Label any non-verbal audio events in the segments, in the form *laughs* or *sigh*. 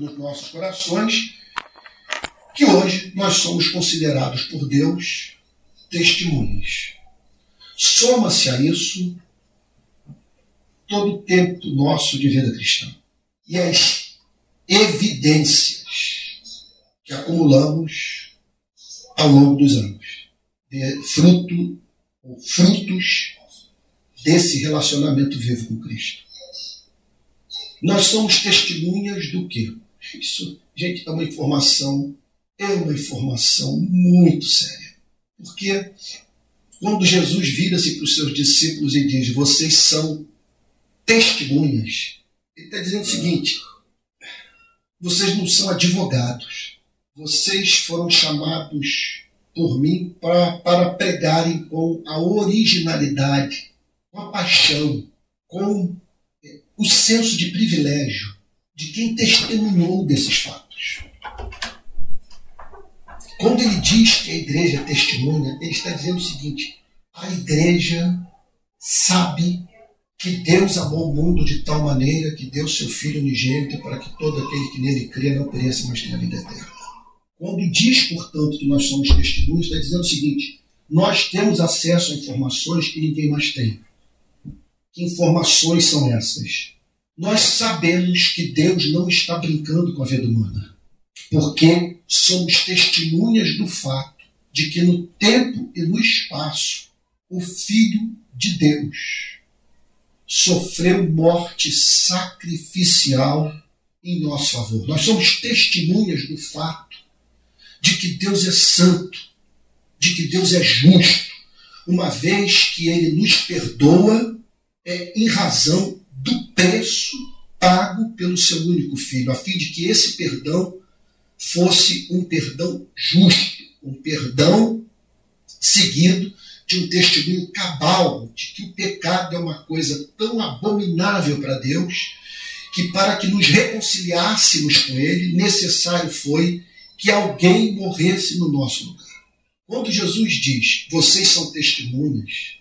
nos nossos corações que hoje nós somos considerados por Deus testemunhas. Soma-se a isso todo o tempo nosso de vida cristã e as evidências que acumulamos ao longo dos anos, de fruto ou frutos desse relacionamento vivo com Cristo. Nós somos testemunhas do quê? Isso, gente, é uma informação, é uma informação muito séria. Porque quando Jesus vira-se para os seus discípulos e diz: Vocês são testemunhas, ele está dizendo o seguinte: vocês não são advogados, vocês foram chamados por mim pra, para pregarem com a originalidade, com a paixão, com o senso de privilégio de quem testemunhou desses fatos. Quando ele diz que a igreja testemunha, ele está dizendo o seguinte: a igreja sabe que Deus amou o mundo de tal maneira que deu seu Filho unigênito para que todo aquele que nele crê não pereça, mas tenha vida eterna. Quando diz, portanto, que nós somos testemunhos, está dizendo o seguinte: nós temos acesso a informações que ninguém mais tem. Que informações são essas? Nós sabemos que Deus não está brincando com a vida humana, porque somos testemunhas do fato de que no tempo e no espaço, o Filho de Deus sofreu morte sacrificial em nosso favor. Nós somos testemunhas do fato de que Deus é santo, de que Deus é justo, uma vez que Ele nos perdoa é, em razão do preço pago pelo seu único filho, a fim de que esse perdão fosse um perdão justo, um perdão seguido de um testemunho cabal de que o pecado é uma coisa tão abominável para Deus que para que nos reconciliássemos com Ele, necessário foi que alguém morresse no nosso lugar. Quando Jesus diz, vocês são testemunhas,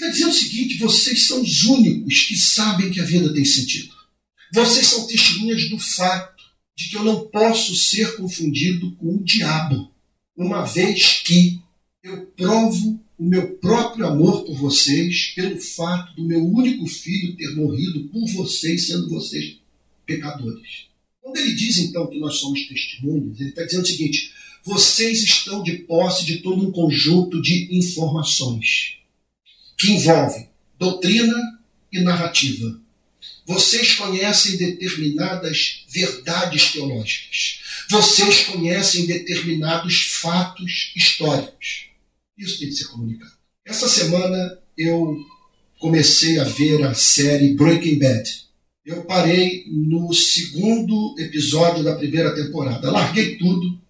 está dizendo o seguinte: vocês são os únicos que sabem que a vida tem sentido. Vocês são testemunhas do fato de que eu não posso ser confundido com o diabo, uma vez que eu provo o meu próprio amor por vocês pelo fato do meu único filho ter morrido por vocês, sendo vocês pecadores. Quando ele diz então que nós somos testemunhas, ele está dizendo o seguinte: vocês estão de posse de todo um conjunto de informações que envolve doutrina e narrativa. Vocês conhecem determinadas verdades teológicas. Vocês conhecem determinados fatos históricos. Isso tem que ser comunicado. Essa semana eu comecei a ver a série Breaking Bad. Eu parei no segundo episódio da primeira temporada. Larguei tudo.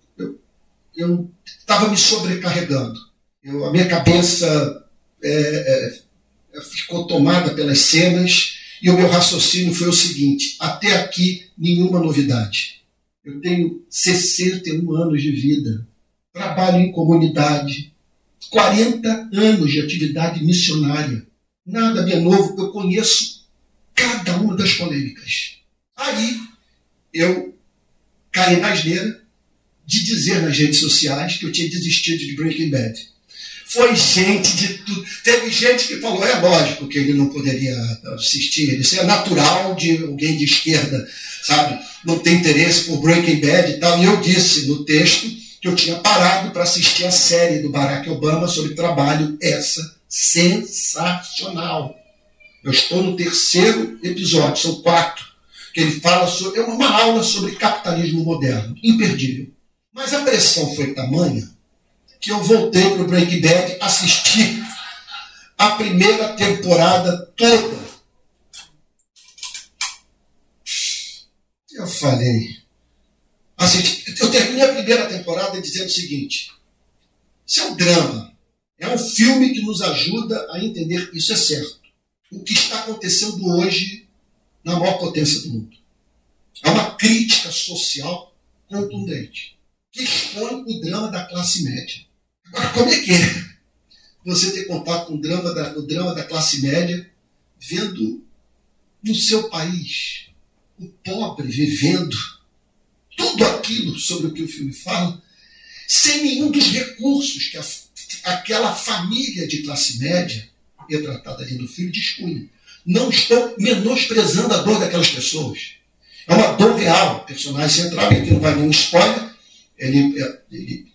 Eu estava me sobrecarregando. Eu, a minha cabeça é, é, ficou tomada pelas cenas e o meu raciocínio foi o seguinte: até aqui nenhuma novidade. Eu tenho 61 anos de vida, trabalho em comunidade, 40 anos de atividade missionária. Nada de novo, eu conheço cada uma das polêmicas. Aí eu caí na asneira de dizer nas redes sociais que eu tinha desistido de Breaking Bad. Foi gente de tudo. Teve gente que falou, é lógico que ele não poderia assistir, isso é natural de alguém de esquerda, sabe? Não tem interesse por Breaking Bad e tal. E eu disse no texto que eu tinha parado para assistir a série do Barack Obama sobre trabalho, essa sensacional. Eu estou no terceiro episódio, são quatro, que ele fala sobre. É uma aula sobre capitalismo moderno, imperdível. Mas a pressão foi tamanha que eu voltei para o Breaking Bad, assisti a primeira temporada toda. Eu falei, Assim, eu terminei a primeira temporada dizendo o seguinte: isso é um drama, é um filme que nos ajuda a entender, isso é certo, o que está acontecendo hoje na maior potência do mundo. É uma crítica social contundente, que expõe o drama da classe média. Como é que é você ter contato com o drama da, o drama da classe média vendo no seu país o pobre vivendo tudo aquilo sobre o que o filme fala, sem nenhum dos recursos que a, aquela família de classe média, retratada ali no filme, dispunha. Não estou menosprezando a dor daquelas pessoas. É uma dor real. O personagem central, aqui não vai nenhum spoiler, ele,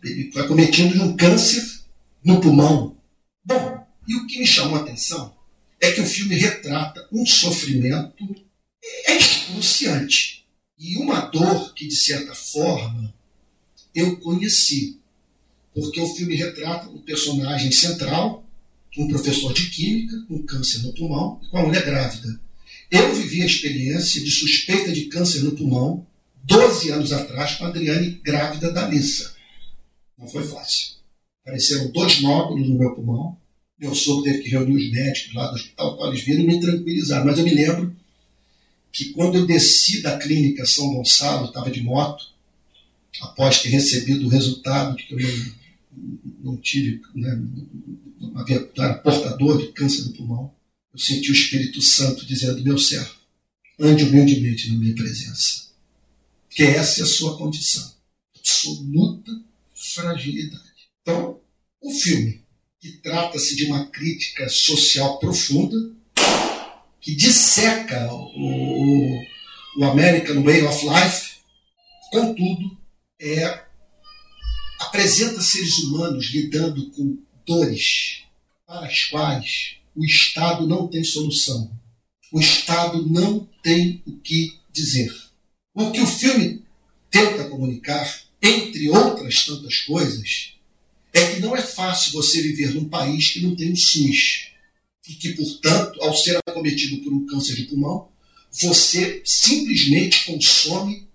ele, vai cometido de um câncer no pulmão. Bom, e o que me chamou a atenção é que o filme retrata um sofrimento excruciante e uma dor que, de certa forma, eu conheci. Porque o filme retrata o personagem central, um professor de química, com câncer no pulmão, e com a mulher grávida. Eu vivi a experiência de suspeita de câncer no pulmão 12 anos atrás com a Adriane grávida da Lissa. Não foi fácil. Apareceram dois nódulos no meu pulmão. Meu sogro teve que reunir os médicos lá do hospital, eles viram me tranquilizar. Mas eu me lembro que quando eu desci da clínica São Gonçalo, estava de moto, após ter recebido o resultado de que eu não, não tive, né, não havia, não era portador de câncer no pulmão, eu senti o Espírito Santo dizendo: Meu servo, ande humildemente na minha presença. Que essa é a sua condição. Absoluta fragilidade. Então, o filme, que trata-se de uma crítica social profunda, que disseca o, o American Way of Life, contudo, é, apresenta seres humanos lidando com dores para as quais o Estado não tem solução. O Estado não tem o que dizer. O que o filme tenta comunicar, entre outras tantas coisas, é que não é fácil você viver num país que não tem o SUS. E que, portanto, ao ser acometido por um câncer de pulmão, você simplesmente consome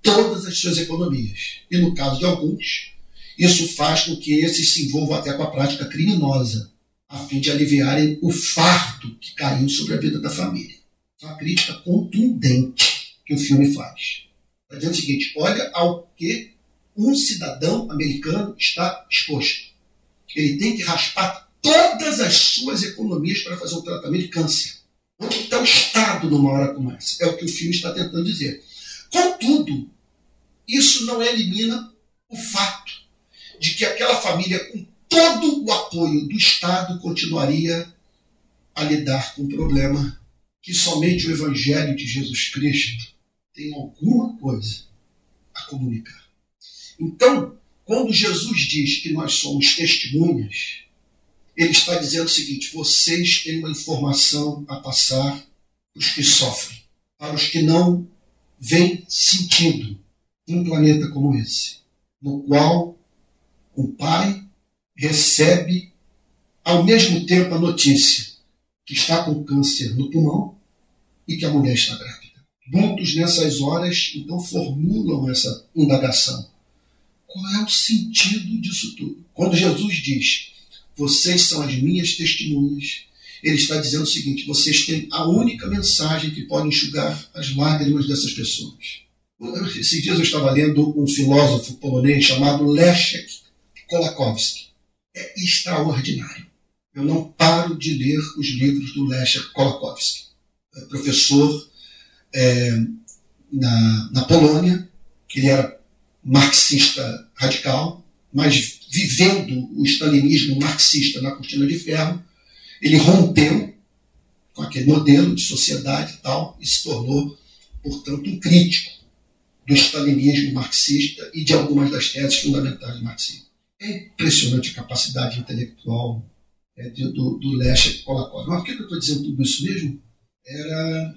todas as suas economias. E no caso de alguns, isso faz com que esses se envolvam até com a prática criminosa a fim de aliviarem o fardo que caiu sobre a vida da família. Uma crítica contundente que o filme faz. Está dizendo o seguinte: olha ao que um cidadão americano está exposto. Ele tem que raspar todas as suas economias para fazer um tratamento de câncer. Onde está o Estado numa hora como essa? É o que o filme está tentando dizer. Contudo, isso não elimina o fato de que aquela família com todo o apoio do Estado continuaria a lidar com o problema que somente o Evangelho de Jesus Cristo tem alguma coisa a comunicar. Então, quando Jesus diz que nós somos testemunhas, ele está dizendo o seguinte: vocês têm uma informação a passar para os que sofrem, para os que não veem sentido num planeta como esse, no qual o pai recebe ao mesmo tempo a notícia que está com câncer no pulmão e que a mulher está grávida. Muitos nessas horas então formulam essa indagação. Qual é o sentido disso tudo? Quando Jesus diz: "Vocês são as minhas testemunhas", ele está dizendo o seguinte: vocês têm a única mensagem que pode enxugar as lágrimas dessas pessoas. Esses dias eu estava lendo um filósofo polonês chamado Leszek Kolakowski é extraordinário. Eu não paro de ler os livros do Leszek Kolakowski, é professor é, na, na Polônia, que ele era marxista radical, mas vivendo o stalinismo marxista na cortina de ferro, ele rompeu com aquele modelo de sociedade e tal e se tornou, portanto, um crítico do stalinismo marxista e de algumas das teses fundamentais do marxismo. É impressionante a capacidade intelectual é, do, do, Leszek Kolakov. Mas por que eu estou dizendo tudo isso mesmo? Era.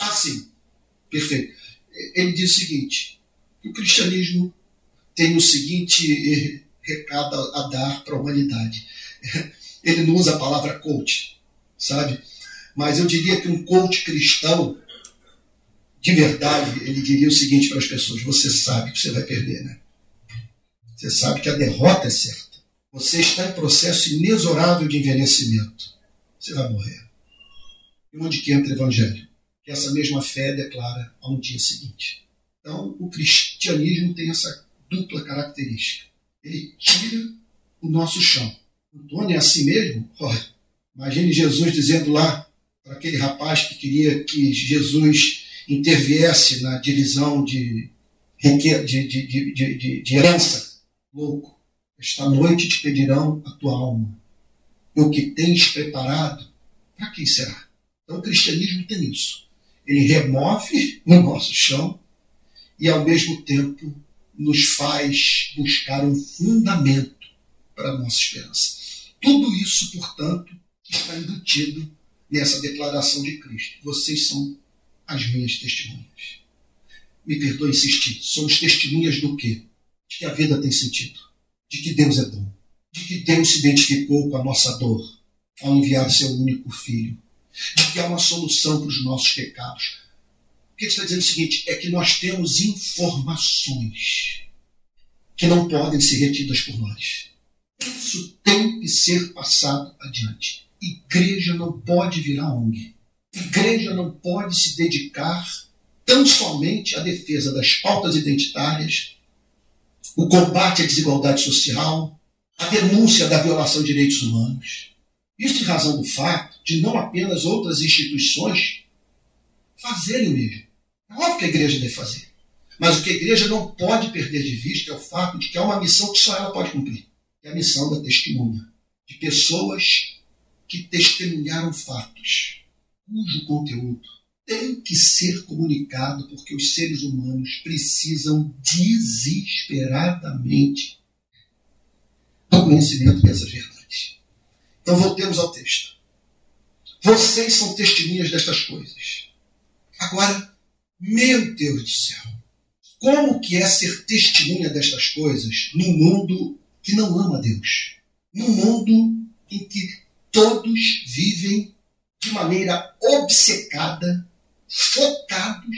Ah, sim, perfeito. Ele diz o seguinte: o cristianismo tem o seguinte recado a, a dar para a humanidade. *laughs* Ele não usa a palavra coach, sabe? Mas eu diria que um coach cristão, de verdade, ele diria o seguinte para as pessoas: você sabe que você vai perder, né? Você sabe que a derrota é certa. Você está em processo inexorável de envelhecimento. Você vai morrer. E onde que entra o Evangelho? Essa mesma fé declara ao dia seguinte. Então, o cristianismo tem essa dupla característica. Ele tira o nosso chão. Antônio é assim mesmo? imagine Jesus dizendo lá para aquele rapaz que queria que Jesus interviesse na divisão de, de, de, de, de herança. Louco, esta noite te pedirão a tua alma. E o que tens preparado, para quem será? Então o cristianismo tem isso. Ele remove o nosso chão e, ao mesmo tempo, nos faz buscar um fundamento para a nossa esperança. Tudo isso, portanto, está embutido nessa declaração de Cristo. Vocês são as minhas testemunhas. Me perdoe insistir, somos testemunhas do quê? De que a vida tem sentido, de que Deus é bom, de que Deus se identificou com a nossa dor ao enviar seu único filho, de que há uma solução para os nossos pecados. O que está dizendo é o seguinte: é que nós temos informações que não podem ser retidas por nós. Isso tem que ser passado adiante. Igreja não pode virar ONG. Igreja não pode se dedicar tão somente à defesa das pautas identitárias, o combate à desigualdade social, a denúncia da violação de direitos humanos. Isso em razão do fato de não apenas outras instituições fazerem o mesmo. É óbvio que a igreja deve fazer. Mas o que a igreja não pode perder de vista é o fato de que há uma missão que só ela pode cumprir. É a missão da testemunha. De pessoas que testemunharam fatos, cujo conteúdo tem que ser comunicado porque os seres humanos precisam desesperadamente do conhecimento dessas verdades. Então voltemos ao texto. Vocês são testemunhas destas coisas. Agora, meu Deus do céu, como que é ser testemunha destas coisas num mundo que não ama Deus? Num mundo em que todos vivem de maneira obcecada, focados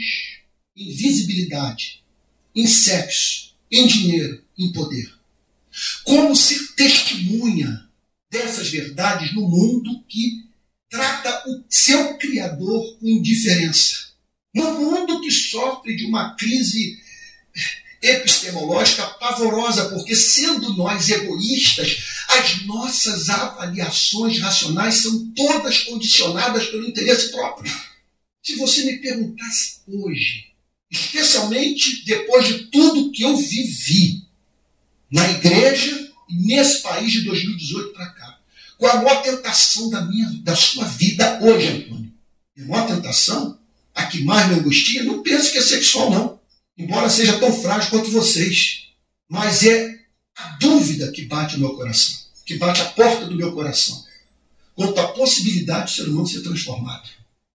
em visibilidade, em sexo, em dinheiro, em poder. Como ser testemunha dessas verdades no mundo que trata o seu Criador com indiferença? No mundo que sofre de uma crise epistemológica pavorosa, porque sendo nós egoístas, as nossas avaliações racionais são todas condicionadas pelo interesse próprio. Se você me perguntasse hoje, especialmente depois de tudo que eu vivi na igreja e nesse país de 2018 para cá, qual a maior tentação da minha, da sua vida hoje, Antônio? a maior tentação, a que mais me angustia, não pense que é sexual, não embora seja tão frágil quanto vocês. Mas é a dúvida que bate no meu coração, que bate a porta do meu coração, quanto à possibilidade do ser humano ser transformado.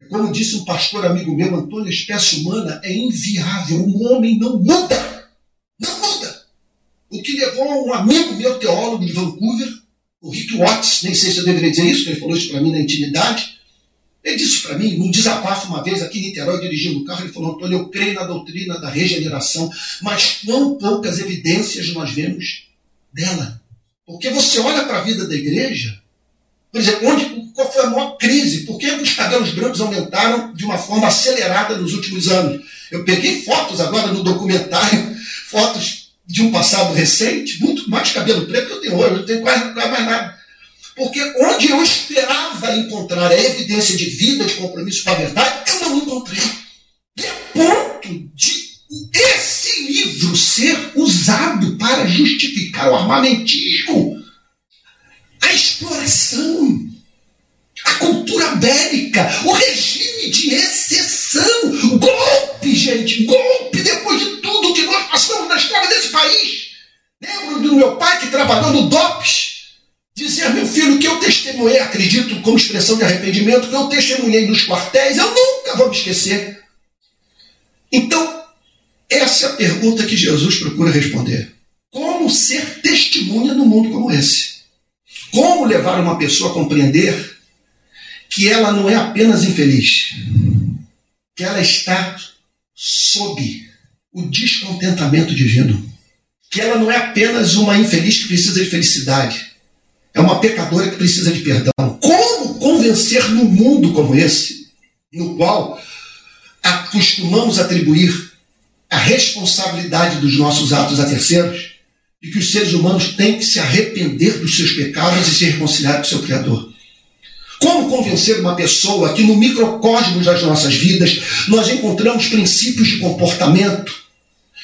Como disse um pastor amigo meu, Antônio, a espécie humana é inviável. Um homem não muda. Não muda. O que levou um amigo meu, teólogo de Vancouver, o Rick Watts, nem sei se eu deveria dizer isso, ele falou isso para mim na intimidade, ele disse para mim, num desabafo uma vez aqui em Niterói, dirigindo o carro, ele falou, Antônio, eu creio na doutrina da regeneração, mas quão poucas evidências nós vemos dela. Porque você olha para a vida da igreja, por exemplo, onde, qual foi a maior crise? Por que os cabelos brancos aumentaram de uma forma acelerada nos últimos anos? Eu peguei fotos agora no documentário, *laughs* fotos de um passado recente, muito mais cabelo preto que eu tenho hoje, eu tenho quase, quase mais nada. Porque onde eu esperava encontrar a evidência de vida, de compromisso com a verdade, eu não encontrei. E a ponto de esse livro ser usado para justificar o armamentismo, a exploração, a cultura bélica, o regime de exceção, golpe, gente, golpe depois de tudo que nós passamos na história desse país. Lembro do meu pai que trabalhou no DOPS Dizer, meu filho, que eu testemunhei, acredito como expressão de arrependimento, que eu testemunhei nos quartéis, eu nunca vou me esquecer. Então, essa é a pergunta que Jesus procura responder. Como ser testemunha num mundo como esse? Como levar uma pessoa a compreender que ela não é apenas infeliz, que ela está sob o descontentamento divino, que ela não é apenas uma infeliz que precisa de felicidade, é uma pecadora que precisa de perdão. Como convencer num mundo como esse, no qual acostumamos atribuir a responsabilidade dos nossos atos a terceiros, de que os seres humanos têm que se arrepender dos seus pecados e se reconciliar com o seu Criador? Como convencer uma pessoa que no microcosmos das nossas vidas nós encontramos princípios de comportamento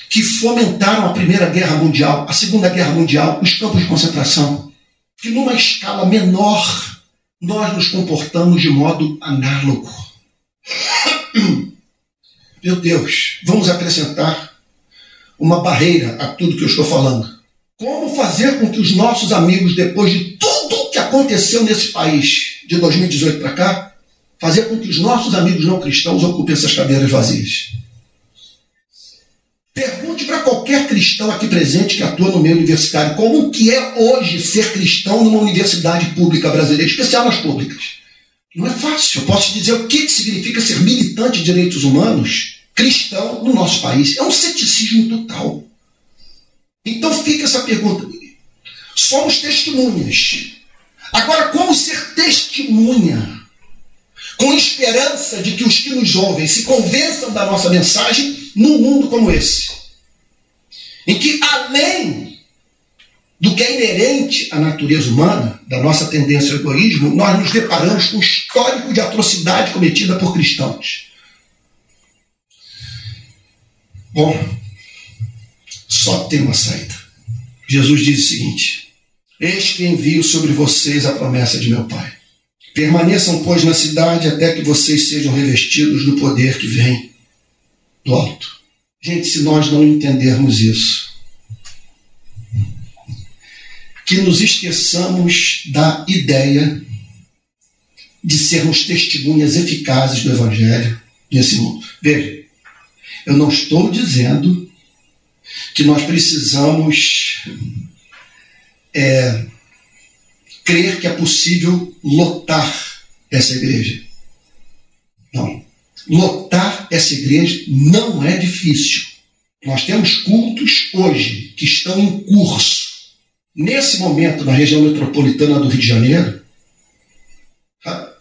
que fomentaram a Primeira Guerra Mundial, a Segunda Guerra Mundial, os campos de concentração, que numa escala menor nós nos comportamos de modo análogo. *coughs* Meu Deus, vamos acrescentar uma barreira a tudo que eu estou falando. Como fazer com que os nossos amigos, depois de tudo que aconteceu nesse país de 2018 para cá, fazer com que os nossos amigos não cristãos ocupem essas cadeiras vazias? Pergunte para qualquer cristão aqui presente que atua no meio universitário como que é hoje ser cristão numa universidade pública brasileira, especial nas públicas. Não é fácil. Eu posso dizer o que significa ser militante de direitos humanos cristão no nosso país. É um ceticismo total. Então fica essa pergunta. Somos testemunhas. Agora, como ser testemunha? Com esperança de que os que nos ouvem se convençam da nossa mensagem num mundo como esse. Em que, além do que é inerente à natureza humana, da nossa tendência ao egoísmo, nós nos deparamos com um histórico de atrocidade cometida por cristãos. Bom, só tem uma saída. Jesus diz o seguinte: Eis que envio sobre vocês a promessa de meu Pai. Permaneçam, pois, na cidade até que vocês sejam revestidos do poder que vem do alto. Gente, se nós não entendermos isso, que nos esqueçamos da ideia de sermos testemunhas eficazes do Evangelho nesse mundo. Veja, eu não estou dizendo que nós precisamos é, crer que é possível lotar essa igreja. Não. Lotar essa igreja não é difícil. Nós temos cultos hoje que estão em curso. Nesse momento, na região metropolitana do Rio de Janeiro, tá?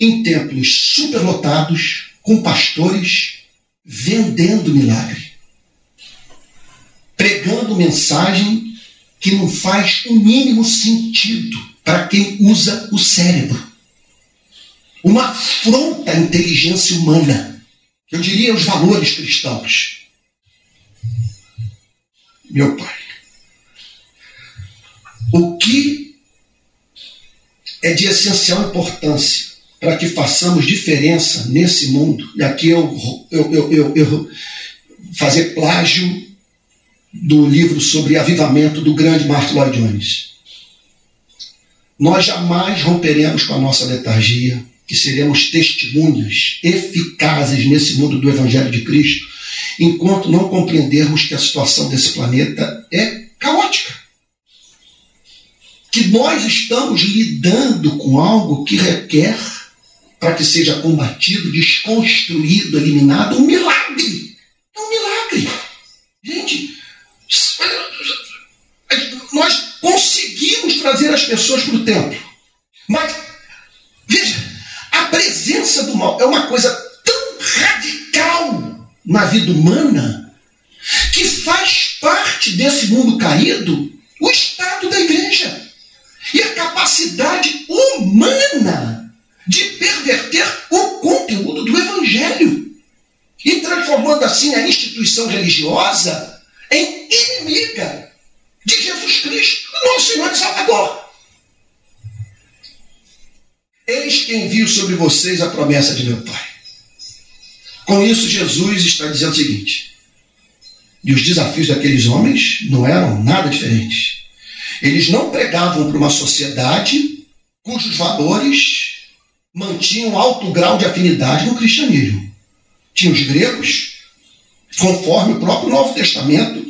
em templos superlotados, com pastores vendendo milagre pregando mensagem que não faz o mínimo sentido para quem usa o cérebro. Uma afronta à inteligência humana. Eu diria os valores cristãos. Meu pai, o que é de essencial importância para que façamos diferença nesse mundo, e aqui eu, eu, eu, eu, eu fazer plágio do livro sobre avivamento do grande Martin Lloyd Jones. Nós jamais romperemos com a nossa letargia, que seremos testemunhas eficazes nesse mundo do Evangelho de Cristo, enquanto não compreendermos que a situação desse planeta é caótica. Que nós estamos lidando com algo que requer, para que seja combatido, desconstruído, eliminado, um milagre. É um milagre. Gente, nós conseguimos trazer as pessoas para o templo. Mas, é uma coisa tão radical na vida humana que faz parte desse mundo caído o estado da igreja e a capacidade humana de perverter o conteúdo do evangelho e transformando assim a instituição religiosa em inimiga de Jesus Cristo, nosso Senhor e Salvador. Eis que envio sobre vocês a promessa de meu Pai. Com isso, Jesus está dizendo o seguinte: e os desafios daqueles homens não eram nada diferentes. Eles não pregavam para uma sociedade cujos valores mantinham alto grau de afinidade no cristianismo. Tinha os gregos, conforme o próprio Novo Testamento,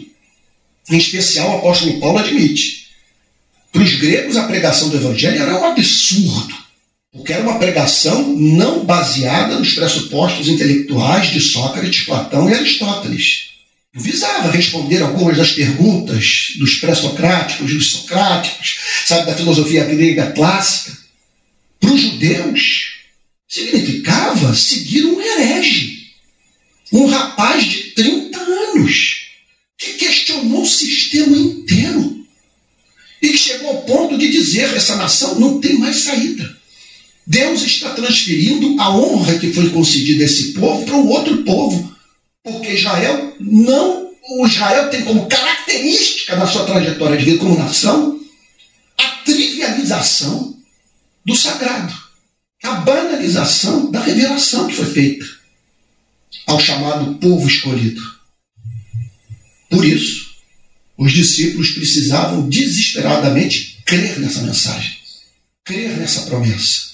em especial o apóstolo Paulo admite. Para os gregos, a pregação do evangelho era um absurdo, porque era uma pregação não baseada nos pressupostos intelectuais de Sócrates, Platão e Aristóteles. Visava responder algumas das perguntas dos pré-socráticos, dos socráticos, sabe, da filosofia grega clássica. Para os judeus, significava seguir um herege, um rapaz de 30 anos que questionou o sistema inteiro e que chegou ao ponto de dizer: essa nação não tem mais saída. Deus está transferindo a honra que foi concedida a esse povo para um outro povo. Porque Israel não. O Israel tem como característica na sua trajetória de vida como nação a trivialização do sagrado, a banalização da revelação que foi feita ao chamado povo escolhido. Por isso, os discípulos precisavam desesperadamente crer nessa mensagem, crer nessa promessa.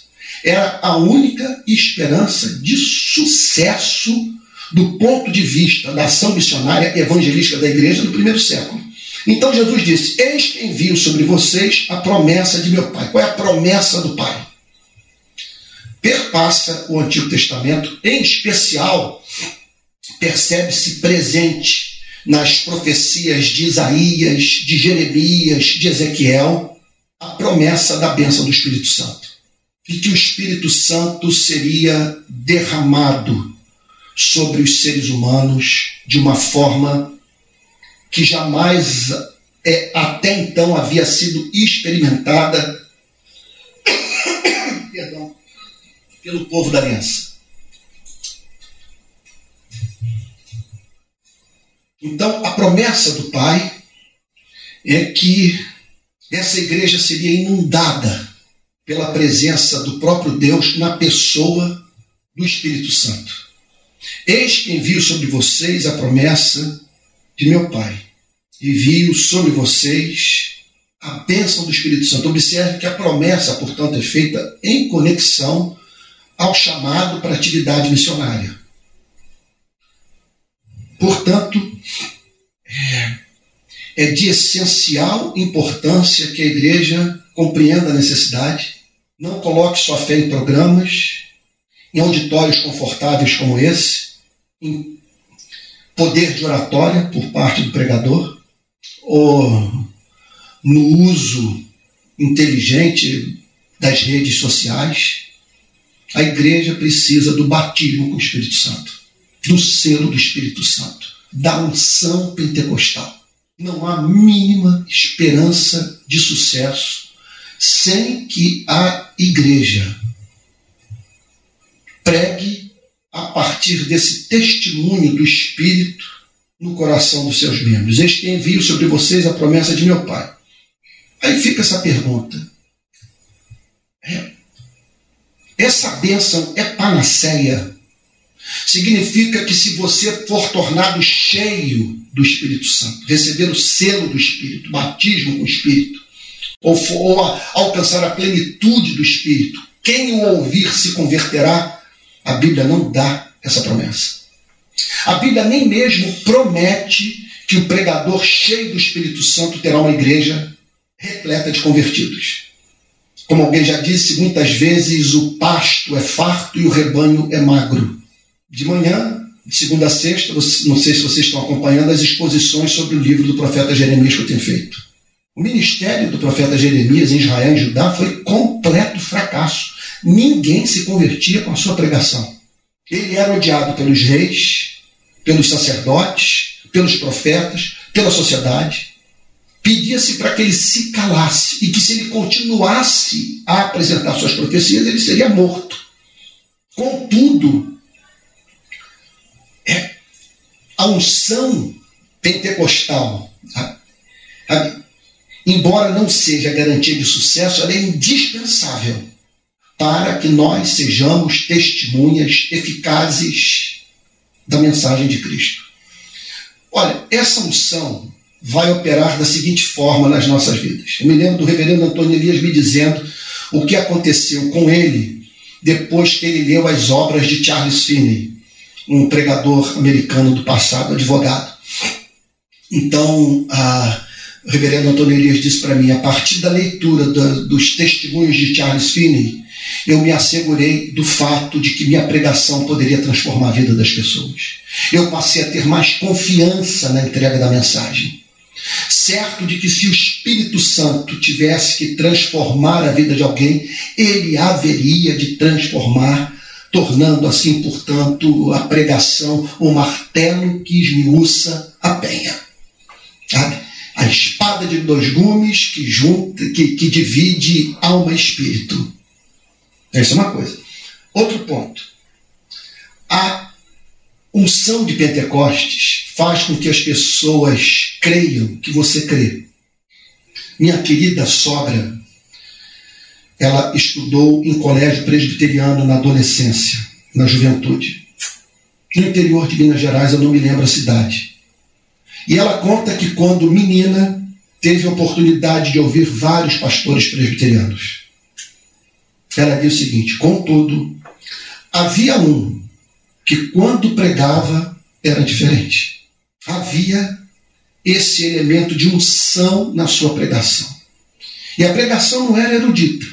Era a única esperança de sucesso do ponto de vista da ação missionária evangelística da igreja do primeiro século. Então Jesus disse: Eis que envio sobre vocês a promessa de meu Pai. Qual é a promessa do Pai? Perpassa o Antigo Testamento, em especial, percebe-se presente nas profecias de Isaías, de Jeremias, de Ezequiel, a promessa da bênção do Espírito Santo. E que o Espírito Santo seria derramado sobre os seres humanos de uma forma que jamais é, até então havia sido experimentada *coughs* perdão, pelo povo da aliança. Então, a promessa do Pai é que essa igreja seria inundada pela presença do próprio Deus na pessoa do Espírito Santo. Eis que envio sobre vocês a promessa de meu Pai. Envio sobre vocês a bênção do Espírito Santo. Observe que a promessa, portanto, é feita em conexão ao chamado para atividade missionária. Portanto, é, é de essencial importância que a igreja compreenda a necessidade, não coloque sua fé em programas, em auditórios confortáveis como esse, em poder de oratória por parte do pregador, ou no uso inteligente das redes sociais. A igreja precisa do batismo com o Espírito Santo, do selo do Espírito Santo, da unção pentecostal. Não há mínima esperança de sucesso sem que a igreja pregue a partir desse testemunho do Espírito no coração dos seus membros. Este envio sobre vocês a promessa de meu Pai. Aí fica essa pergunta. É, essa bênção é panaceia? Significa que se você for tornado cheio do Espírito Santo, receber o selo do Espírito, batismo com o Espírito, ou, ou a, alcançar a plenitude do Espírito, quem o ouvir se converterá a Bíblia não dá essa promessa. A Bíblia nem mesmo promete que o pregador cheio do Espírito Santo terá uma igreja repleta de convertidos. Como alguém já disse, muitas vezes o pasto é farto e o rebanho é magro. De manhã, de segunda a sexta, não sei se vocês estão acompanhando as exposições sobre o livro do profeta Jeremias que eu tenho feito. O ministério do profeta Jeremias em Israel e Judá foi completo fracasso. Ninguém se convertia com a sua pregação. Ele era odiado pelos reis, pelos sacerdotes, pelos profetas, pela sociedade. Pedia-se para que ele se calasse e que, se ele continuasse a apresentar suas profecias, ele seria morto. Contudo, é, a unção pentecostal, embora não seja garantia de sucesso, ela é indispensável para que nós sejamos testemunhas eficazes da mensagem de Cristo. Olha, essa unção vai operar da seguinte forma nas nossas vidas. Eu me lembro do reverendo Antônio Elias me dizendo o que aconteceu com ele depois que ele leu as obras de Charles Finney, um pregador americano do passado, advogado. Então, a, o reverendo Antônio Elias disse para mim, a partir da leitura dos testemunhos de Charles Finney, eu me assegurei do fato de que minha pregação poderia transformar a vida das pessoas. Eu passei a ter mais confiança na entrega da mensagem. Certo de que se o Espírito Santo tivesse que transformar a vida de alguém, ele haveria de transformar, tornando assim, portanto, a pregação o martelo que esmiuça a penha. Sabe? A espada de dois gumes que, junta, que, que divide alma e espírito Essa é uma coisa. Outro ponto. A unção de Pentecostes faz com que as pessoas creiam que você crê. Minha querida sogra, ela estudou em colégio presbiteriano na adolescência, na juventude. No interior de Minas Gerais, eu não me lembro a cidade. E ela conta que quando menina, teve a oportunidade de ouvir vários pastores presbiterianos. Ela diz o seguinte: contudo, havia um que, quando pregava, era diferente. Havia esse elemento de unção na sua pregação. E a pregação não era erudita,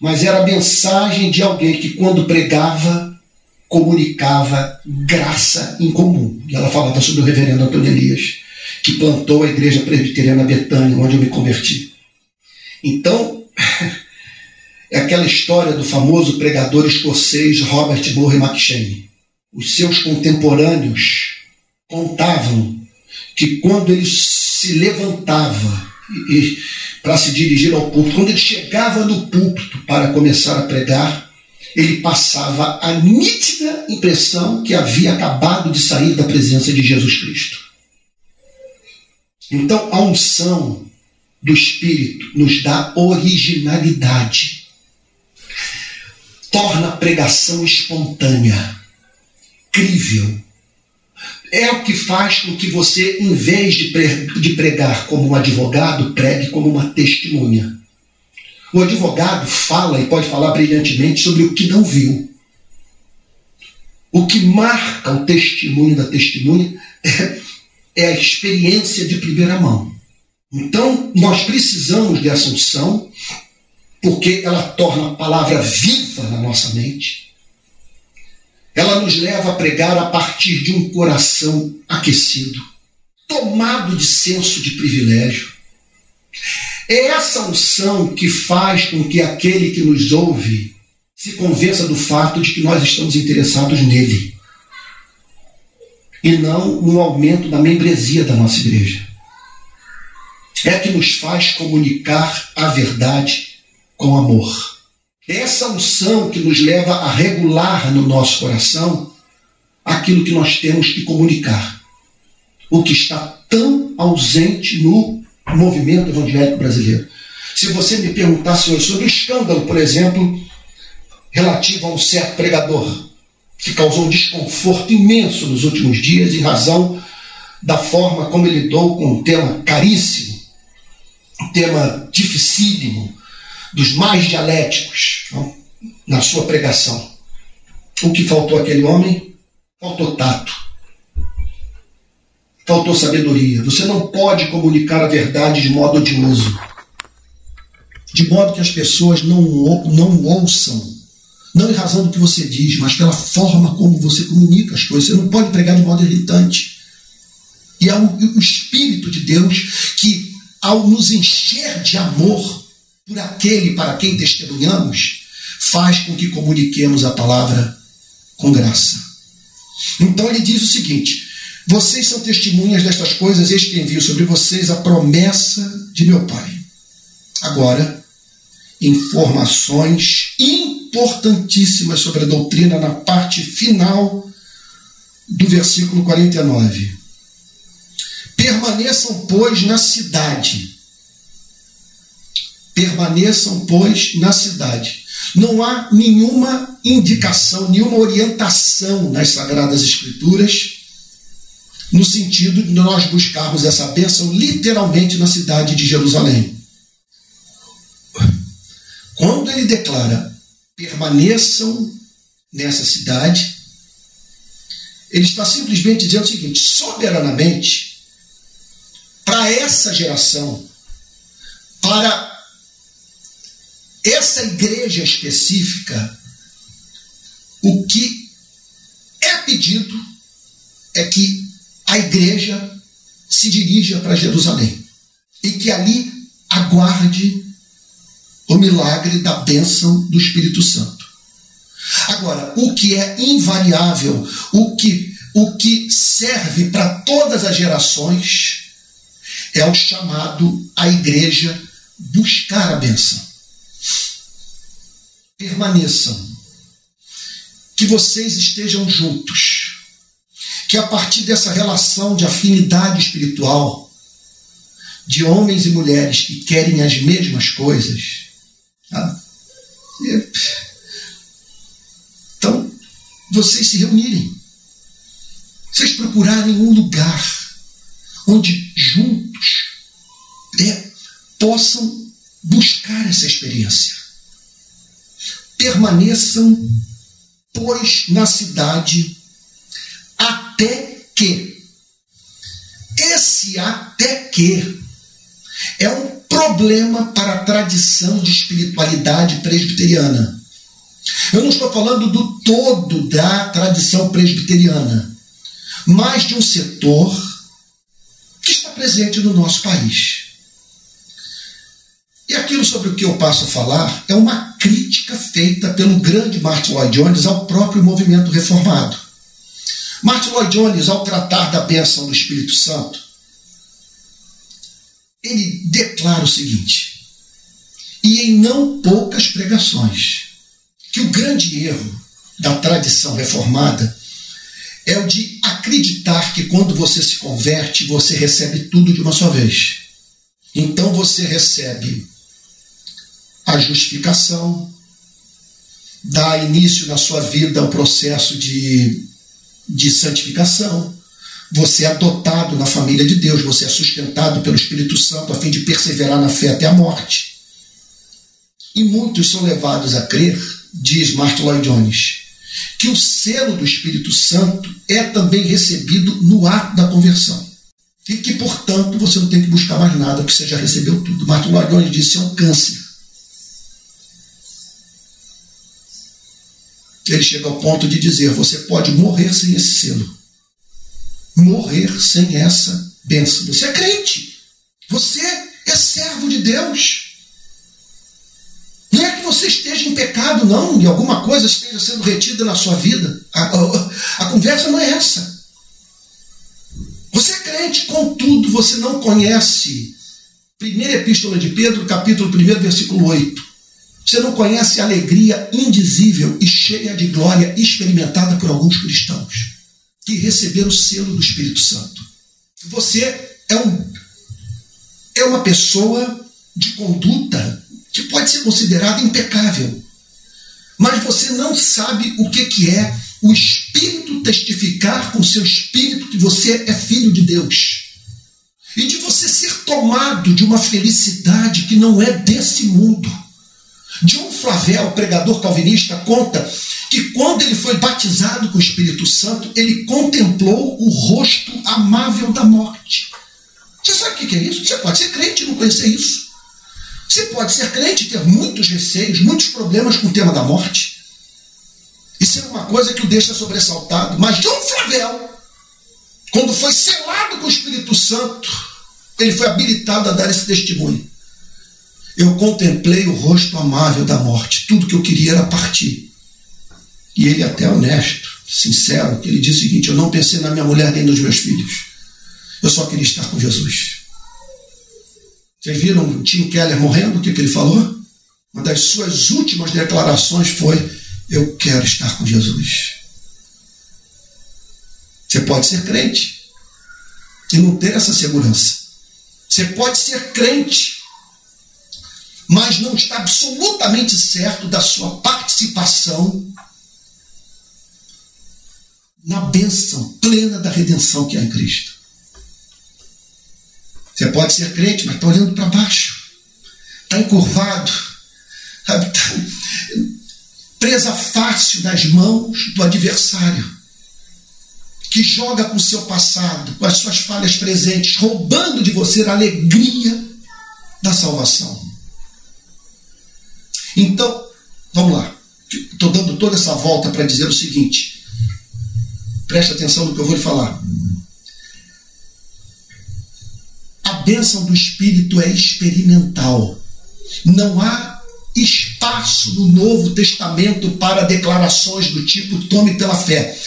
mas era a mensagem de alguém que, quando pregava, comunicava graça em comum. E ela falava sobre o reverendo Antônio Elias, que plantou a igreja presbiteriana Betânia, onde eu me converti. Então, *laughs* é aquela história do famoso pregador escocês Robert Murray McShane. Os seus contemporâneos contavam que quando ele se levantava para se dirigir ao púlpito, quando ele chegava no púlpito para começar a pregar, ele passava a nítida impressão que havia acabado de sair da presença de Jesus Cristo. Então, a unção do Espírito nos dá originalidade, torna a pregação espontânea, crível. É o que faz com que você, em vez de pregar como um advogado, pregue como uma testemunha. O advogado fala e pode falar brilhantemente sobre o que não viu. O que marca o testemunho da testemunha *laughs* é é a experiência de primeira mão. Então, nós precisamos dessa unção, porque ela torna a palavra viva na nossa mente. Ela nos leva a pregar a partir de um coração aquecido, tomado de senso de privilégio. É essa unção que faz com que aquele que nos ouve se convença do fato de que nós estamos interessados nele e não no aumento da membresia da nossa igreja. É que nos faz comunicar a verdade com amor. É essa unção que nos leva a regular no nosso coração aquilo que nós temos que comunicar. O que está tão ausente no movimento evangélico brasileiro. Se você me perguntasse sobre o escândalo, por exemplo, relativo a um certo pregador, que causou desconforto imenso nos últimos dias em razão da forma como ele lidou com um tema caríssimo, um tema dificílimo, dos mais dialéticos não? na sua pregação. O que faltou àquele homem? Faltou tato. Faltou sabedoria. Você não pode comunicar a verdade de modo odioso. De modo que as pessoas não, não ouçam não em razão do que você diz, mas pela forma como você comunica as coisas. Você não pode pregar de modo irritante. E é o, o Espírito de Deus que, ao nos encher de amor por aquele para quem testemunhamos, faz com que comuniquemos a palavra com graça. Então ele diz o seguinte: vocês são testemunhas destas coisas, eis que envio sobre vocês a promessa de meu Pai. Agora, informações importantíssimas sobre a doutrina na parte final do versículo 49. Permaneçam, pois, na cidade. Permaneçam, pois, na cidade. Não há nenhuma indicação, nenhuma orientação nas Sagradas Escrituras no sentido de nós buscarmos essa bênção literalmente na cidade de Jerusalém. Quando ele declara permaneçam nessa cidade, ele está simplesmente dizendo o seguinte: soberanamente, para essa geração, para essa igreja específica, o que é pedido é que a igreja se dirija para Jerusalém e que ali aguarde o milagre da bênção do Espírito Santo. Agora, o que é invariável, o que, o que serve para todas as gerações, é o chamado a igreja buscar a bênção. permaneçam, que vocês estejam juntos, que a partir dessa relação de afinidade espiritual, de homens e mulheres que querem as mesmas coisas, tá? então vocês se reunirem, vocês procurarem um lugar onde juntos é, possam buscar essa experiência. Permaneçam, pois, na cidade até que. Esse até que é um problema para a tradição de espiritualidade presbiteriana. Eu não estou falando do todo da tradição presbiteriana, mas de um setor que está presente no nosso país. E aquilo sobre o que eu passo a falar é uma crítica feita pelo grande Martin Lloyd Jones ao próprio movimento reformado. Martin Lloyd Jones, ao tratar da bênção do Espírito Santo, ele declara o seguinte, e em não poucas pregações, que o grande erro da tradição reformada é o de acreditar que quando você se converte, você recebe tudo de uma só vez. Então você recebe a justificação, dá início na sua vida ao processo de, de santificação, você é adotado na família de Deus, você é sustentado pelo Espírito Santo a fim de perseverar na fé até a morte. E muitos são levados a crer, diz Martin Lloyd Jones, que o selo do Espírito Santo é também recebido no ato da conversão. E que, portanto, você não tem que buscar mais nada, porque você já recebeu tudo. Martin Lloyd Jones disse: é um câncer. Ele chega ao ponto de dizer: você pode morrer sem esse selo, morrer sem essa bênção. Você é crente, você é servo de Deus. Não é que você esteja em pecado, não, e alguma coisa esteja sendo retida na sua vida. A, a, a conversa não é essa. Você é crente, contudo, você não conhece. Primeira Epístola de Pedro, capítulo 1, versículo 8. Você não conhece a alegria indizível e cheia de glória experimentada por alguns cristãos que receberam o selo do Espírito Santo. Você é, um, é uma pessoa de conduta que pode ser considerada impecável, mas você não sabe o que, que é o Espírito testificar com seu Espírito que você é filho de Deus. E de você ser tomado de uma felicidade que não é desse mundo John Flavel, pregador calvinista, conta que quando ele foi batizado com o Espírito Santo, ele contemplou o rosto amável da morte. Você sabe o que é isso? Você pode ser crente e não conhecer isso. Você pode ser crente e ter muitos receios, muitos problemas com o tema da morte. Isso é uma coisa que o deixa sobressaltado. Mas John Flavel, quando foi selado com o Espírito Santo, ele foi habilitado a dar esse testemunho. Eu contemplei o rosto amável da morte. Tudo que eu queria era partir. E ele, até honesto, sincero, que ele disse o seguinte: Eu não pensei na minha mulher nem nos meus filhos. Eu só queria estar com Jesus. Vocês viram o Tim Keller morrendo? O que, que ele falou? Uma das suas últimas declarações foi: Eu quero estar com Jesus. Você pode ser crente e não ter essa segurança. Você pode ser crente mas não está absolutamente certo da sua participação na bênção plena da redenção que há em Cristo. Você pode ser crente, mas está olhando para baixo, está encurvado, está presa fácil nas mãos do adversário, que joga com o seu passado, com as suas falhas presentes, roubando de você a alegria da salvação. Então, vamos lá. Estou dando toda essa volta para dizer o seguinte. Preste atenção no que eu vou lhe falar. A bênção do Espírito é experimental. Não há espaço no Novo Testamento para declarações do tipo tome pela fé.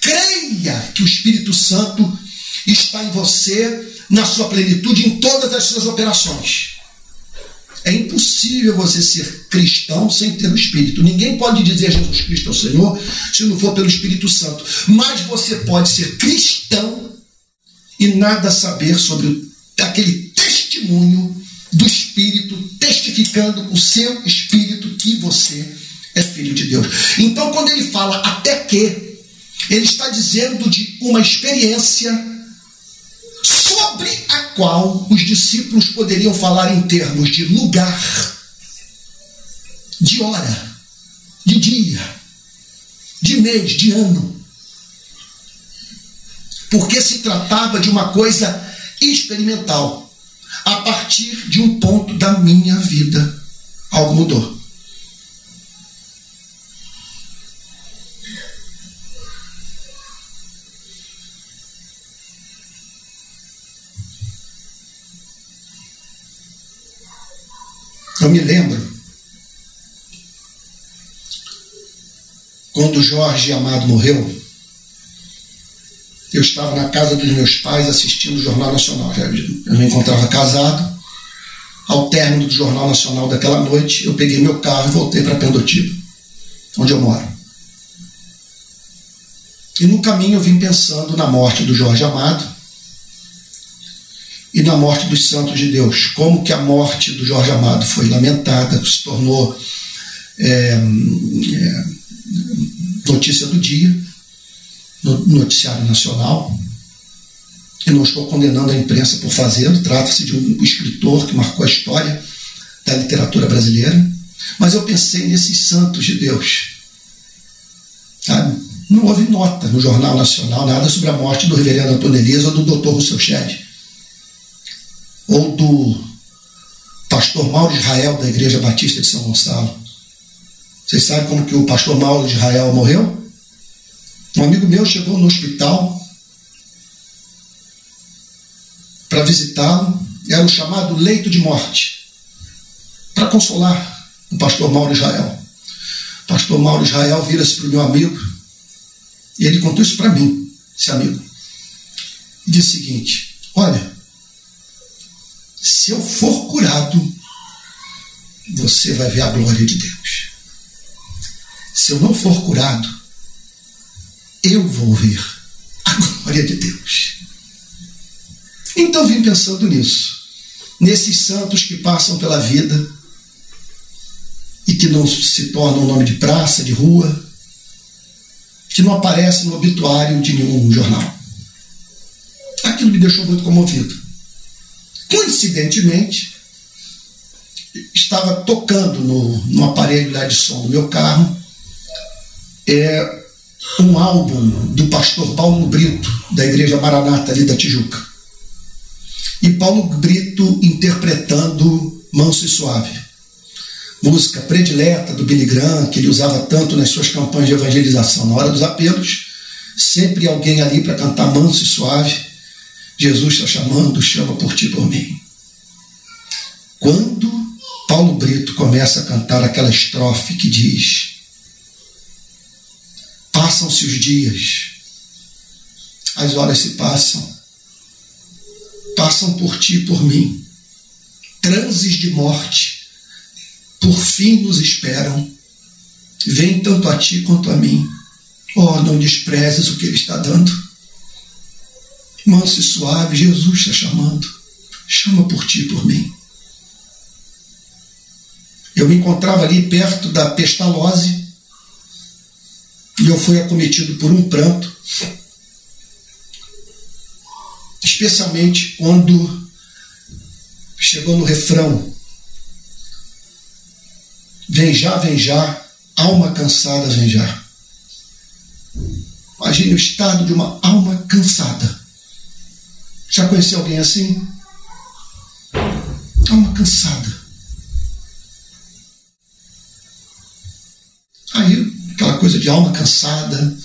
Creia que o Espírito Santo está em você na sua plenitude em todas as suas operações. É impossível você ser cristão sem ter o Espírito. Ninguém pode dizer Jesus Cristo é o Senhor se não for pelo Espírito Santo. Mas você pode ser cristão e nada saber sobre aquele testemunho do Espírito, testificando o seu Espírito que você é filho de Deus. Então, quando ele fala até que, ele está dizendo de uma experiência sobre a qual os discípulos poderiam falar em termos de lugar, de hora, de dia, de mês, de ano. Porque se tratava de uma coisa experimental. A partir de um ponto da minha vida, algo mudou. Eu me lembro quando Jorge Amado morreu, eu estava na casa dos meus pais assistindo o Jornal Nacional. Eu me encontrava casado. Ao término do Jornal Nacional daquela noite, eu peguei meu carro e voltei para Pendotiba, onde eu moro. E no caminho eu vim pensando na morte do Jorge Amado e na morte dos santos de Deus. Como que a morte do Jorge Amado foi lamentada, se tornou é, é, notícia do dia, no noticiário nacional. E não estou condenando a imprensa por fazê-lo, trata-se de um escritor que marcou a história da literatura brasileira. Mas eu pensei nesses santos de Deus. Sabe? Não houve nota no Jornal Nacional, nada sobre a morte do reverendo Antônio Elias ou do doutor Rousseau Shedd ou do pastor Mauro Israel da Igreja Batista de São Gonçalo. Vocês sabem como que o pastor Mauro Israel morreu? Um amigo meu chegou no hospital para visitá-lo, era o chamado leito de morte, para consolar o pastor Mauro Israel. O pastor Mauro Israel vira-se para o meu amigo e ele contou isso para mim, esse amigo. E disse o seguinte: Olha, se eu for curado, você vai ver a glória de Deus. Se eu não for curado, eu vou ver a glória de Deus. Então vim pensando nisso, nesses santos que passam pela vida e que não se tornam nome de praça, de rua, que não aparecem no obituário de nenhum jornal. Aquilo me deixou muito comovido. Coincidentemente, estava tocando no, no aparelho lá de som do meu carro é, um álbum do pastor Paulo Brito, da Igreja Maranata ali da Tijuca. E Paulo Brito interpretando Manso e Suave. Música predileta do Billy Graham, que ele usava tanto nas suas campanhas de evangelização. Na hora dos apelos, sempre alguém ali para cantar manso e suave. Jesus está chamando, chama por ti, por mim. Quando Paulo Brito começa a cantar aquela estrofe que diz: Passam-se os dias, as horas se passam, passam por ti e por mim, transes de morte, por fim nos esperam, vem tanto a ti quanto a mim. Oh, não desprezes o que ele está dando manso e suave, Jesus está chamando. Chama por ti, por mim. Eu me encontrava ali perto da pestalose e eu fui acometido por um pranto, especialmente quando chegou no refrão: Vem já, vem já, alma cansada, vem já. Imagine o estado de uma alma cansada já conheceu alguém assim? Alma cansada. Aí, aquela coisa de alma cansada,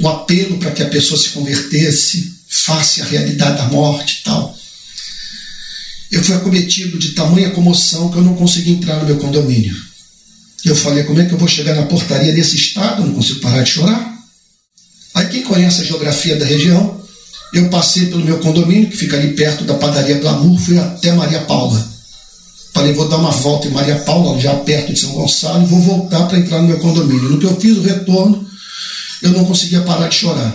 o apelo para que a pessoa se convertesse, face à realidade da morte e tal. Eu fui acometido de tamanha comoção que eu não consegui entrar no meu condomínio. Eu falei, como é que eu vou chegar na portaria desse estado? Eu não consigo parar de chorar. Aí quem conhece a geografia da região eu passei pelo meu condomínio, que fica ali perto da padaria Glamour, fui até Maria Paula. Falei, vou dar uma volta em Maria Paula, já perto de São Gonçalo, e vou voltar para entrar no meu condomínio. No que eu fiz o retorno, eu não conseguia parar de chorar.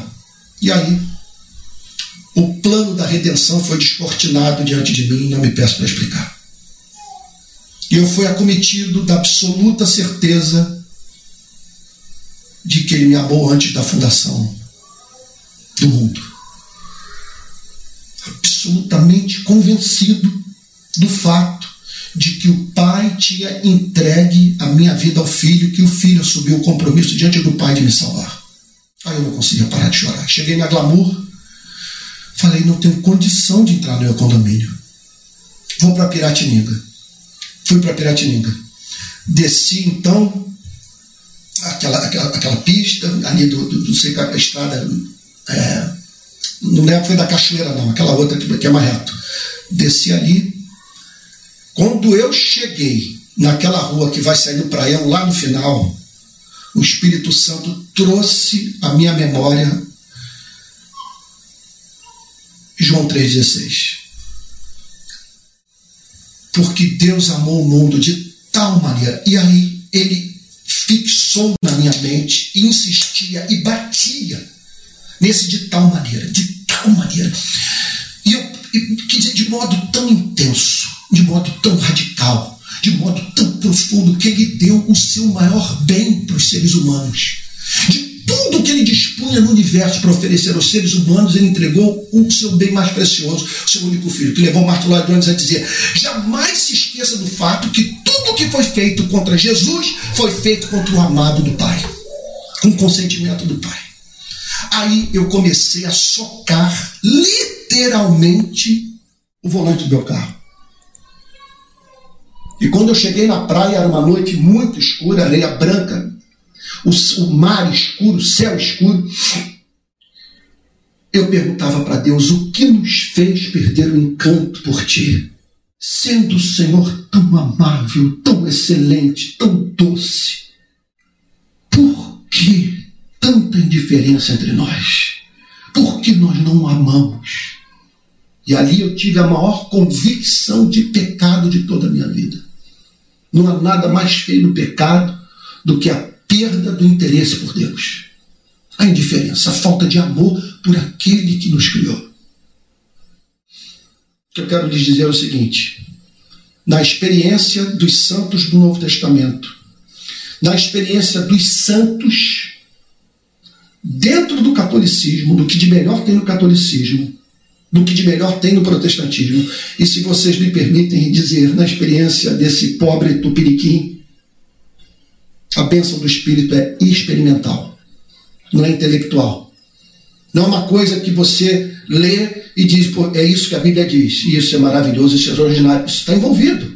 E aí, o plano da redenção foi descortinado diante de mim, não me peço para explicar. E eu fui acometido da absoluta certeza de que ele me amou antes da fundação do mundo. Absolutamente convencido do fato de que o pai tinha entregue a minha vida ao filho, que o filho assumiu o compromisso diante do pai de me salvar. Aí eu não conseguia parar de chorar. Cheguei na glamour, falei, não tenho condição de entrar no meu condomínio. Vou para Piratininga. Fui para Piratininga. Desci então aquela, aquela, aquela pista ali do, do, do a estrada. É, não lembro foi da cachoeira, não, aquela outra que, é mais reto. Desci ali. Quando eu cheguei naquela rua que vai sair do praião lá no final, o Espírito Santo trouxe à minha memória João 3,16. Porque Deus amou o mundo de tal maneira. E aí ele fixou na minha mente, insistia e batia nesse de tal maneira, de tal maneira. E eu, quer dizer, de modo tão intenso, de modo tão radical, de modo tão profundo, que ele deu o seu maior bem para os seres humanos. De tudo que ele dispunha no universo para oferecer aos seres humanos, ele entregou o seu bem mais precioso, o seu único filho, que levou Martin Lloyd a dizer: jamais se esqueça do fato que tudo que foi feito contra Jesus foi feito contra o amado do Pai, com consentimento do Pai. Aí eu comecei a socar literalmente o volante do meu carro. E quando eu cheguei na praia, era uma noite muito escura, areia branca, o, o mar escuro, o céu escuro. Eu perguntava para Deus o que nos fez perder o encanto por ti, sendo o Senhor tão amável, tão excelente, tão doce. Tanta indiferença entre nós? Por que nós não amamos? E ali eu tive a maior convicção de pecado de toda a minha vida. Não há nada mais feio no pecado do que a perda do interesse por Deus. A indiferença, a falta de amor por aquele que nos criou. O que eu quero lhes dizer é o seguinte: na experiência dos santos do Novo Testamento, na experiência dos santos dentro do catolicismo, do que de melhor tem no catolicismo, do que de melhor tem no protestantismo. E se vocês me permitem dizer, na experiência desse pobre tupiriquim, a bênção do Espírito é experimental, não é intelectual. Não é uma coisa que você lê e diz, é isso que a Bíblia diz, isso é maravilhoso, isso é extraordinário. Isso está envolvido.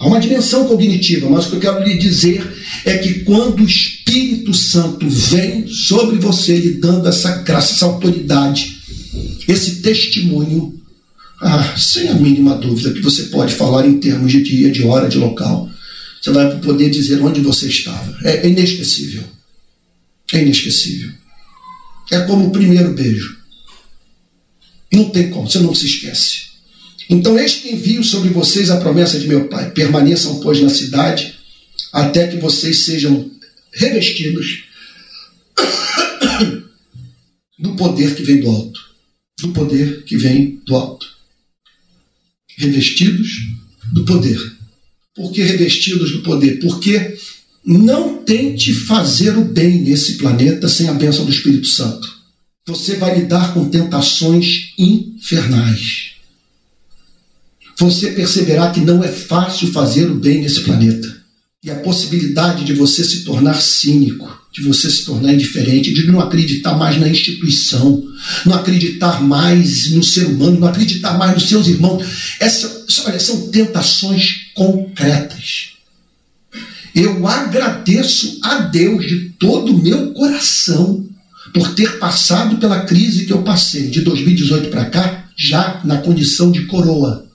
Há uma dimensão cognitiva, mas o que eu quero lhe dizer é que quando o Espírito Santo vem sobre você, lhe dando essa graça, essa autoridade, esse testemunho, ah, sem a mínima dúvida, que você pode falar em termos de dia, de hora, de local. Você vai poder dizer onde você estava. É inesquecível. É inesquecível. É como o primeiro beijo. Não tem como, você não se esquece. Então, eis que envio sobre vocês a promessa de meu Pai. Permaneçam, pois, na cidade, até que vocês sejam revestidos *coughs* do poder que vem do alto do poder que vem do alto. Revestidos do poder. Por que revestidos do poder? Porque não tente fazer o bem nesse planeta sem a bênção do Espírito Santo. Você vai lidar com tentações infernais. Você perceberá que não é fácil fazer o bem nesse planeta. E a possibilidade de você se tornar cínico, de você se tornar indiferente, de não acreditar mais na instituição, não acreditar mais no ser humano, não acreditar mais nos seus irmãos. Essa, olha, são tentações concretas. Eu agradeço a Deus de todo o meu coração por ter passado pela crise que eu passei de 2018 para cá, já na condição de coroa,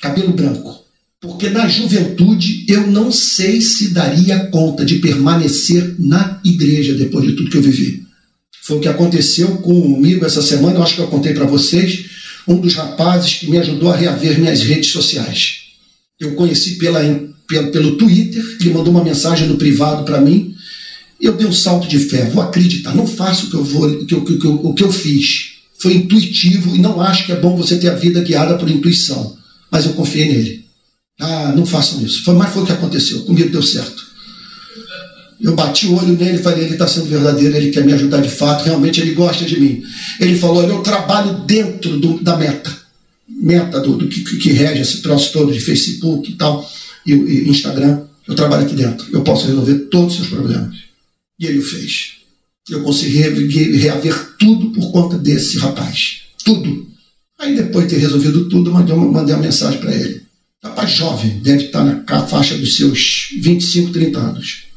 cabelo branco. Porque na juventude eu não sei se daria conta de permanecer na igreja depois de tudo que eu vivi. Foi o que aconteceu comigo essa semana, eu acho que eu contei para vocês, um dos rapazes que me ajudou a reaver minhas redes sociais. Eu conheci pela, pelo, pelo Twitter, ele mandou uma mensagem no privado para mim, eu dei um salto de fé, vou acreditar, não faço o que eu, vou, que, que, o que eu fiz. Foi intuitivo e não acho que é bom você ter a vida guiada por intuição, mas eu confiei nele. Ah, não façam isso. Foi, mas foi o que aconteceu, comigo deu certo. Eu bati o olho nele e falei: ele está sendo verdadeiro, ele quer me ajudar de fato, realmente ele gosta de mim. Ele falou: eu trabalho dentro do, da meta, meta do, do que, que, rege esse troço todo de Facebook e tal, e, e Instagram. Eu trabalho aqui dentro, eu posso resolver todos os seus problemas. E ele o fez. Eu consegui reaver tudo por conta desse rapaz. Tudo. Aí depois de ter resolvido tudo, mandei uma, mandei uma mensagem para ele. Rapaz jovem, deve estar na faixa dos seus 25, 30 anos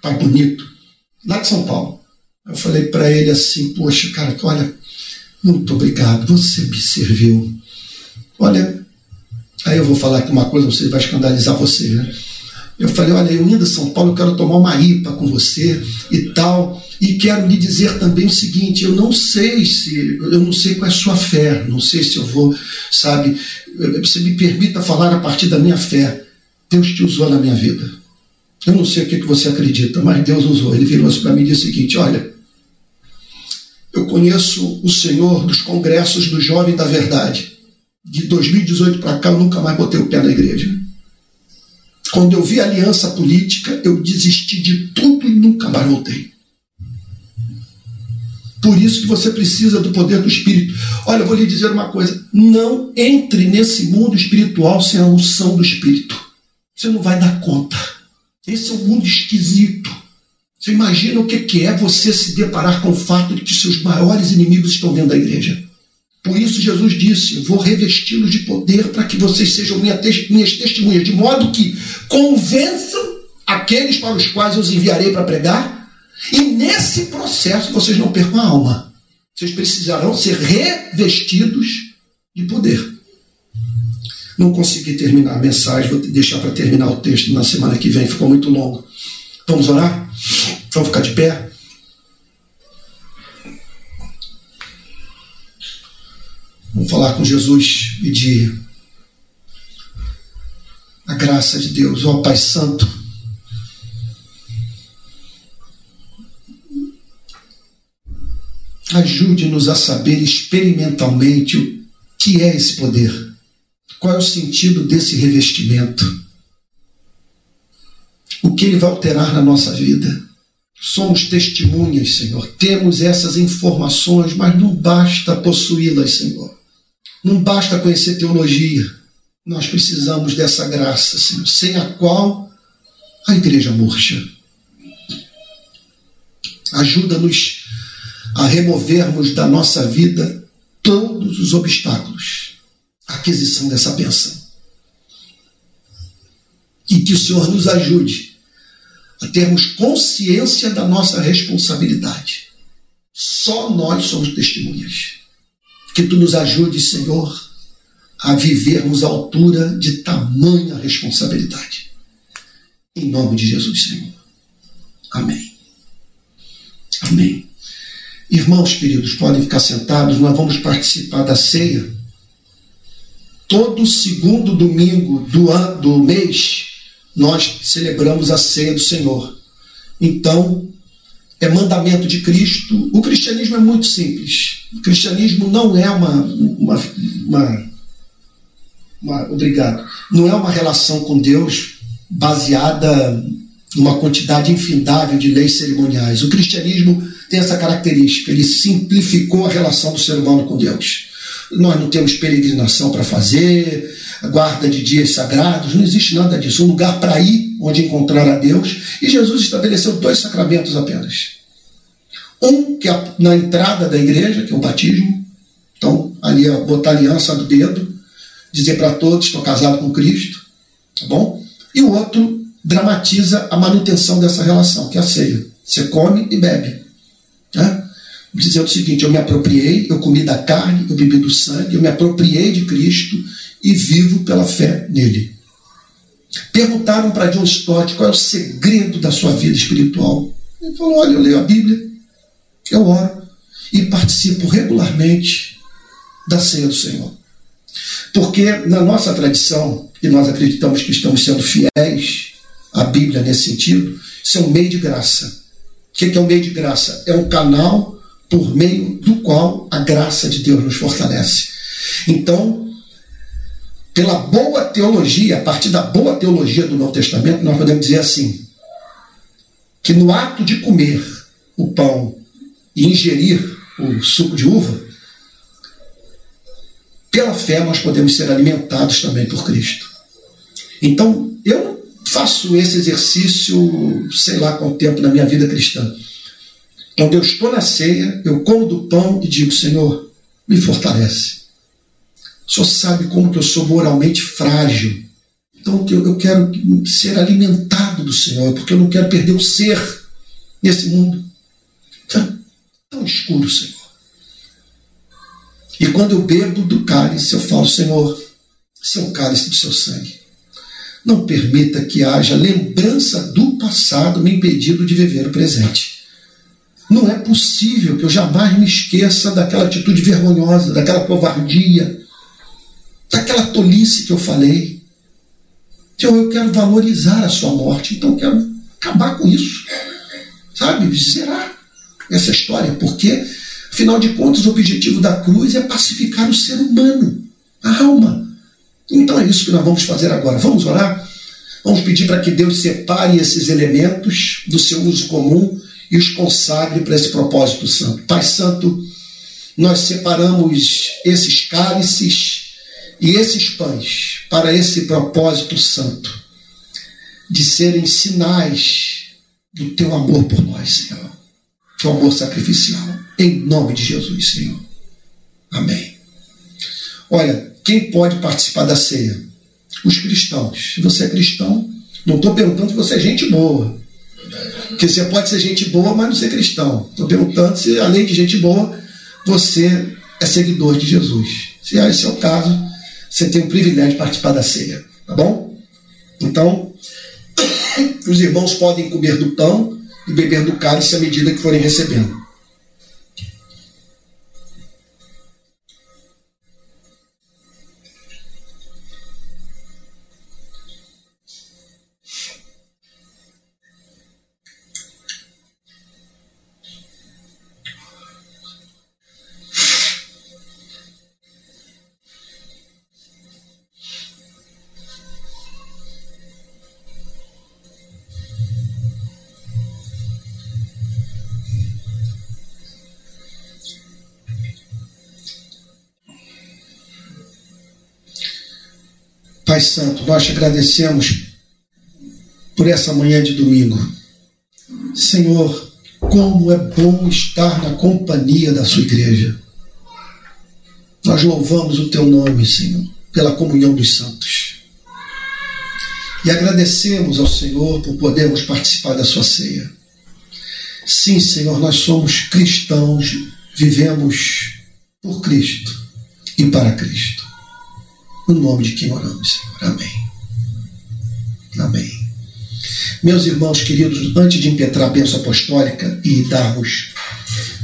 pai bonito, lá de São Paulo. Eu falei para ele assim: Poxa, cara, olha, muito obrigado, você me serviu. Olha, aí eu vou falar aqui uma coisa, você vai escandalizar você, né? Eu falei: Olha, eu indo a São Paulo, eu quero tomar uma IPA com você e tal. E quero lhe dizer também o seguinte: eu não sei se, eu não sei qual é a sua fé, não sei se eu vou, sabe, você me permita falar a partir da minha fé. Deus te usou na minha vida. Eu não sei o que, você acredita, mas Deus usou. Ele virou-se para mim e disse o seguinte: Olha, eu conheço o Senhor dos congressos do Jovem da Verdade. De 2018 para cá, eu nunca mais botei o pé na igreja. Quando eu vi aliança política, eu desisti de tudo e nunca mais voltei. Por isso que você precisa do poder do Espírito. Olha, eu vou lhe dizer uma coisa: não entre nesse mundo espiritual sem a unção do Espírito. Você não vai dar conta. Esse é um mundo esquisito. Você imagina o que é você se deparar com o fato de que seus maiores inimigos estão dentro da igreja. Por isso Jesus disse: Vou revesti-los de poder para que vocês sejam minhas testemunhas, de modo que convençam aqueles para os quais eu os enviarei para pregar, e nesse processo vocês não percam a alma. Vocês precisarão ser revestidos de poder. Não consegui terminar a mensagem, vou deixar para terminar o texto na semana que vem, ficou muito longo. Vamos orar? Vamos ficar de pé? Vamos falar com Jesus, pedir a graça de Deus, ó Pai Santo. Ajude-nos a saber experimentalmente o que é esse poder qual é o sentido desse revestimento? O que ele vai alterar na nossa vida? Somos testemunhas, Senhor. Temos essas informações, mas não basta possuí-las, Senhor. Não basta conhecer teologia. Nós precisamos dessa graça, Senhor, sem a qual a igreja murcha. Ajuda-nos a removermos da nossa vida todos os obstáculos aquisição dessa bênção. E que o Senhor nos ajude a termos consciência da nossa responsabilidade. Só nós somos testemunhas. Que tu nos ajude, Senhor, a vivermos à altura de tamanha responsabilidade. Em nome de Jesus, Senhor. Amém. Amém. Irmãos queridos, podem ficar sentados, nós vamos participar da ceia todo segundo domingo do, ano, do mês, nós celebramos a ceia do Senhor. Então, é mandamento de Cristo. O cristianismo é muito simples. O cristianismo não é uma, uma, uma, uma obrigado, não é uma relação com Deus baseada numa quantidade infindável de leis cerimoniais. O cristianismo tem essa característica, ele simplificou a relação do ser humano com Deus nós não temos peregrinação para fazer, guarda de dias sagrados, não existe nada disso. Um lugar para ir onde encontrar a Deus. E Jesus estabeleceu dois sacramentos apenas. Um que é na entrada da igreja, que é o batismo. Então, ali é botar aliança do dedo, dizer para todos: estou casado com Cristo. Tá bom? E o outro dramatiza a manutenção dessa relação, que é a ceia. Você come e bebe. Né? dizendo o seguinte: eu me apropriei, eu comi da carne, eu bebi do sangue, eu me apropriei de Cristo e vivo pela fé nele. Perguntaram para John Stott qual é o segredo da sua vida espiritual. Ele falou: olha, eu leio a Bíblia, eu oro e participo regularmente da ceia do Senhor. Porque na nossa tradição, e nós acreditamos que estamos sendo fiéis à Bíblia nesse sentido, isso é um meio de graça. O que é um meio de graça? É um canal por meio do qual a graça de Deus nos fortalece. Então, pela boa teologia, a partir da boa teologia do Novo Testamento, nós podemos dizer assim: que no ato de comer o pão e ingerir o suco de uva, pela fé nós podemos ser alimentados também por Cristo. Então, eu faço esse exercício, sei lá quanto tempo na minha vida cristã. Quando eu estou na ceia, eu como do pão e digo, Senhor, me fortalece. Senhor sabe como que eu sou moralmente frágil. Então eu quero ser alimentado do Senhor, porque eu não quero perder o ser nesse mundo tão, tão escuro, Senhor. E quando eu bebo do cálice, eu falo, Senhor, esse é cálice do seu sangue. Não permita que haja lembrança do passado me impedindo de viver o presente. Não é possível que eu jamais me esqueça daquela atitude vergonhosa, daquela covardia, daquela tolice que eu falei. Então eu quero valorizar a sua morte, então eu quero acabar com isso. Sabe? Zerar essa história, porque Afinal de contas, o objetivo da cruz é pacificar o ser humano, a alma. Então é isso que nós vamos fazer agora. Vamos orar? Vamos pedir para que Deus separe esses elementos do seu uso comum e os consagre para esse propósito santo. Pai Santo, nós separamos esses cálices e esses pães para esse propósito santo, de serem sinais do teu amor por nós, Senhor, teu amor sacrificial. Em nome de Jesus, Senhor. Amém. Olha, quem pode participar da ceia? Os cristãos. Se você é cristão, não estou perguntando se você é gente boa. Porque você pode ser gente boa, mas não ser cristão. Estou perguntando se, além de gente boa, você é seguidor de Jesus. Se esse é o caso, você tem o privilégio de participar da ceia. Tá bom? Então, *coughs* os irmãos podem comer do pão e beber do cálice à medida que forem recebendo. Pai Santo, nós te agradecemos por essa manhã de domingo. Senhor, como é bom estar na companhia da sua igreja. Nós louvamos o teu nome, Senhor, pela comunhão dos santos. E agradecemos ao Senhor por podermos participar da sua ceia. Sim, Senhor, nós somos cristãos, vivemos por Cristo e para Cristo. No nome de quem oramos, Senhor. Amém. Amém. Meus irmãos queridos, antes de impetrar a bênção apostólica e darmos,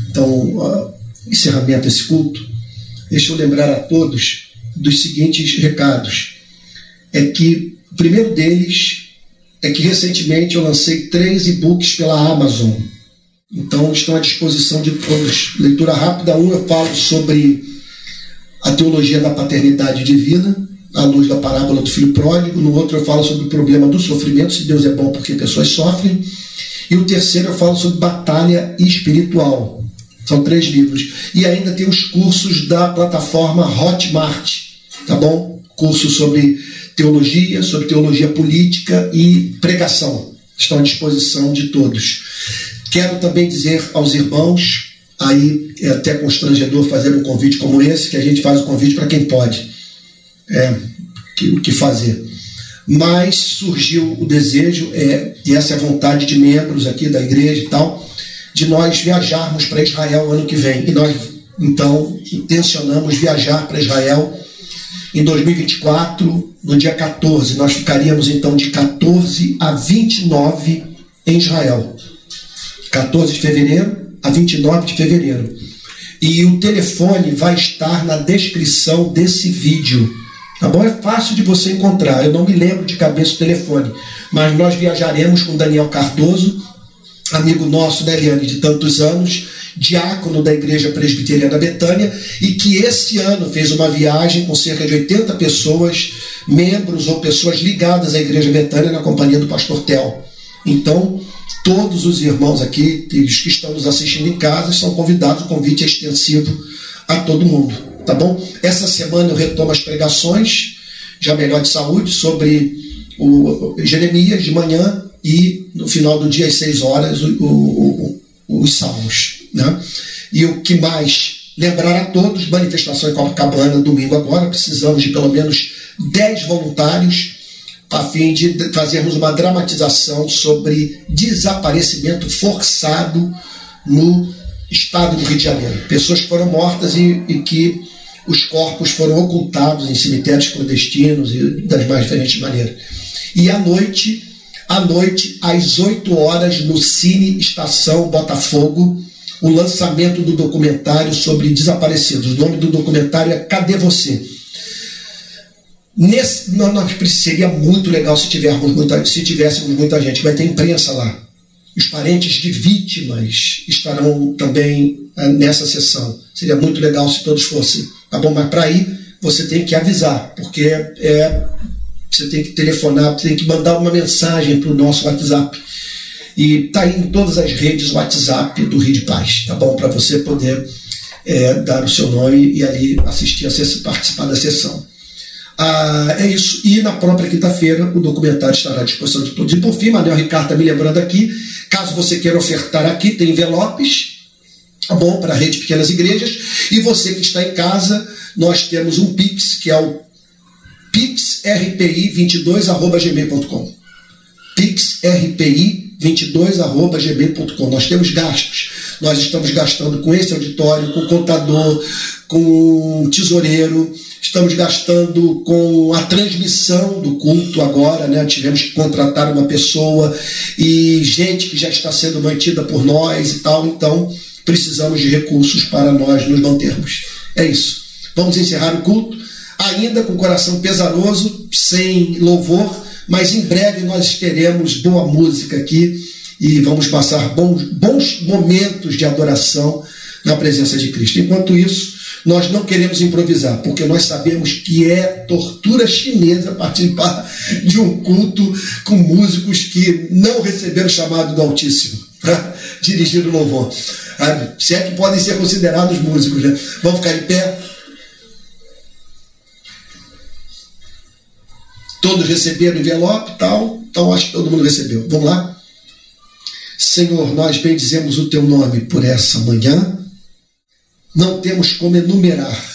então, uh, encerramento a esse culto, deixa eu lembrar a todos dos seguintes recados. É que o primeiro deles é que recentemente eu lancei três e-books pela Amazon. Então estão à disposição de todos. Leitura rápida. Um eu falo sobre a teologia da paternidade divina, à luz da parábola do filho pródigo. No outro, eu falo sobre o problema do sofrimento, se Deus é bom porque pessoas sofrem. E o terceiro, eu falo sobre batalha espiritual. São três livros. E ainda tem os cursos da plataforma Hotmart, tá bom? Cursos sobre teologia, sobre teologia política e pregação. Estão à disposição de todos. Quero também dizer aos irmãos aí é até constrangedor fazer um convite como esse, que a gente faz o convite para quem pode é, o que fazer. Mas surgiu o desejo, é, e essa é a vontade de membros aqui da igreja e tal, de nós viajarmos para Israel ano que vem. E nós, então, intencionamos viajar para Israel em 2024, no dia 14. Nós ficaríamos, então, de 14 a 29 em Israel. 14 de fevereiro a 29 de fevereiro. E o telefone vai estar na descrição desse vídeo, Tá bom? É fácil de você encontrar. Eu não me lembro de cabeça o telefone, mas nós viajaremos com Daniel Cardoso, amigo nosso, né, Eliane, de tantos anos, diácono da Igreja Presbiteriana Betânia, e que esse ano fez uma viagem com cerca de 80 pessoas, membros ou pessoas ligadas à Igreja Betânia, na companhia do pastor Tel. Então, todos os irmãos aqui, os que estão nos assistindo em casa, são convidados, o convite é extensivo a todo mundo, tá bom? Essa semana eu retomo as pregações, já melhor de saúde, sobre o Jeremias de manhã e no final do dia às seis horas o, o, o, os salmos, né? E o que mais lembrar a todos, manifestação em Copacabana domingo agora, precisamos de pelo menos 10 voluntários a fim de fazermos uma dramatização sobre desaparecimento forçado no estado do Rio de Janeiro. Pessoas foram mortas e, e que os corpos foram ocultados em cemitérios clandestinos e das mais diferentes maneiras. E à noite, à noite, às 8 horas, no Cine Estação Botafogo, o lançamento do documentário sobre desaparecidos. O nome do documentário é Cadê Você? Nesse, nós, seria muito legal se tivéssemos muita, se tivéssemos muita gente. Vai ter imprensa lá. Os parentes de vítimas estarão também eh, nessa sessão. Seria muito legal se todos fossem. Tá bom? Mas para ir, você tem que avisar, porque é, é, você tem que telefonar, você tem que mandar uma mensagem para o nosso WhatsApp. E tá aí em todas as redes WhatsApp do Rio de Paz, tá bom? Para você poder é, dar o seu nome e ali assistir, a sessão, participar da sessão. Ah, é isso. E na própria quinta-feira o documentário estará à disposição de todos. E por fim, Manuel Ricardo está me lembrando aqui, caso você queira ofertar aqui, tem envelopes, tá bom, para a rede Pequenas Igrejas. E você que está em casa, nós temos um Pix, que é o pixrpi22.gmail.com pixrpi22.gmail.com Nós temos gastos. Nós estamos gastando com esse auditório, com o contador, com o tesoureiro, estamos gastando com a transmissão do culto agora, né? Tivemos que contratar uma pessoa e gente que já está sendo mantida por nós e tal, então precisamos de recursos para nós nos mantermos. É isso. Vamos encerrar o culto, ainda com coração pesaroso, sem louvor, mas em breve nós teremos boa música aqui e vamos passar bons, bons momentos de adoração na presença de Cristo. Enquanto isso, nós não queremos improvisar, porque nós sabemos que é tortura chinesa participar de um culto com músicos que não receberam o chamado do Altíssimo para dirigir o louvor. Se é que podem ser considerados músicos, né? Vamos ficar em pé. Todos receberam envelope tal, então acho que todo mundo recebeu. Vamos lá? Senhor, nós bendizemos o teu nome por essa manhã não temos como enumerar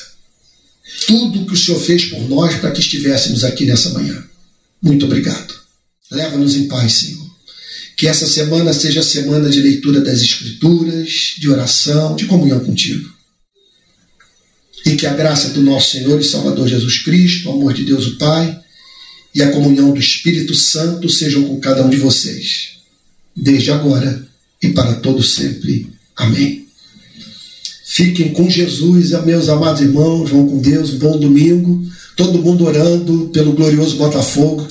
tudo que o Senhor fez por nós para que estivéssemos aqui nessa manhã. Muito obrigado. Leva-nos em paz, Senhor. Que essa semana seja a semana de leitura das Escrituras, de oração, de comunhão contigo. E que a graça do nosso Senhor e Salvador Jesus Cristo, o amor de Deus o Pai e a comunhão do Espírito Santo sejam com cada um de vocês, desde agora e para todo sempre. Amém. Fiquem com Jesus, meus amados irmãos, vão com Deus, bom domingo. Todo mundo orando pelo glorioso Botafogo,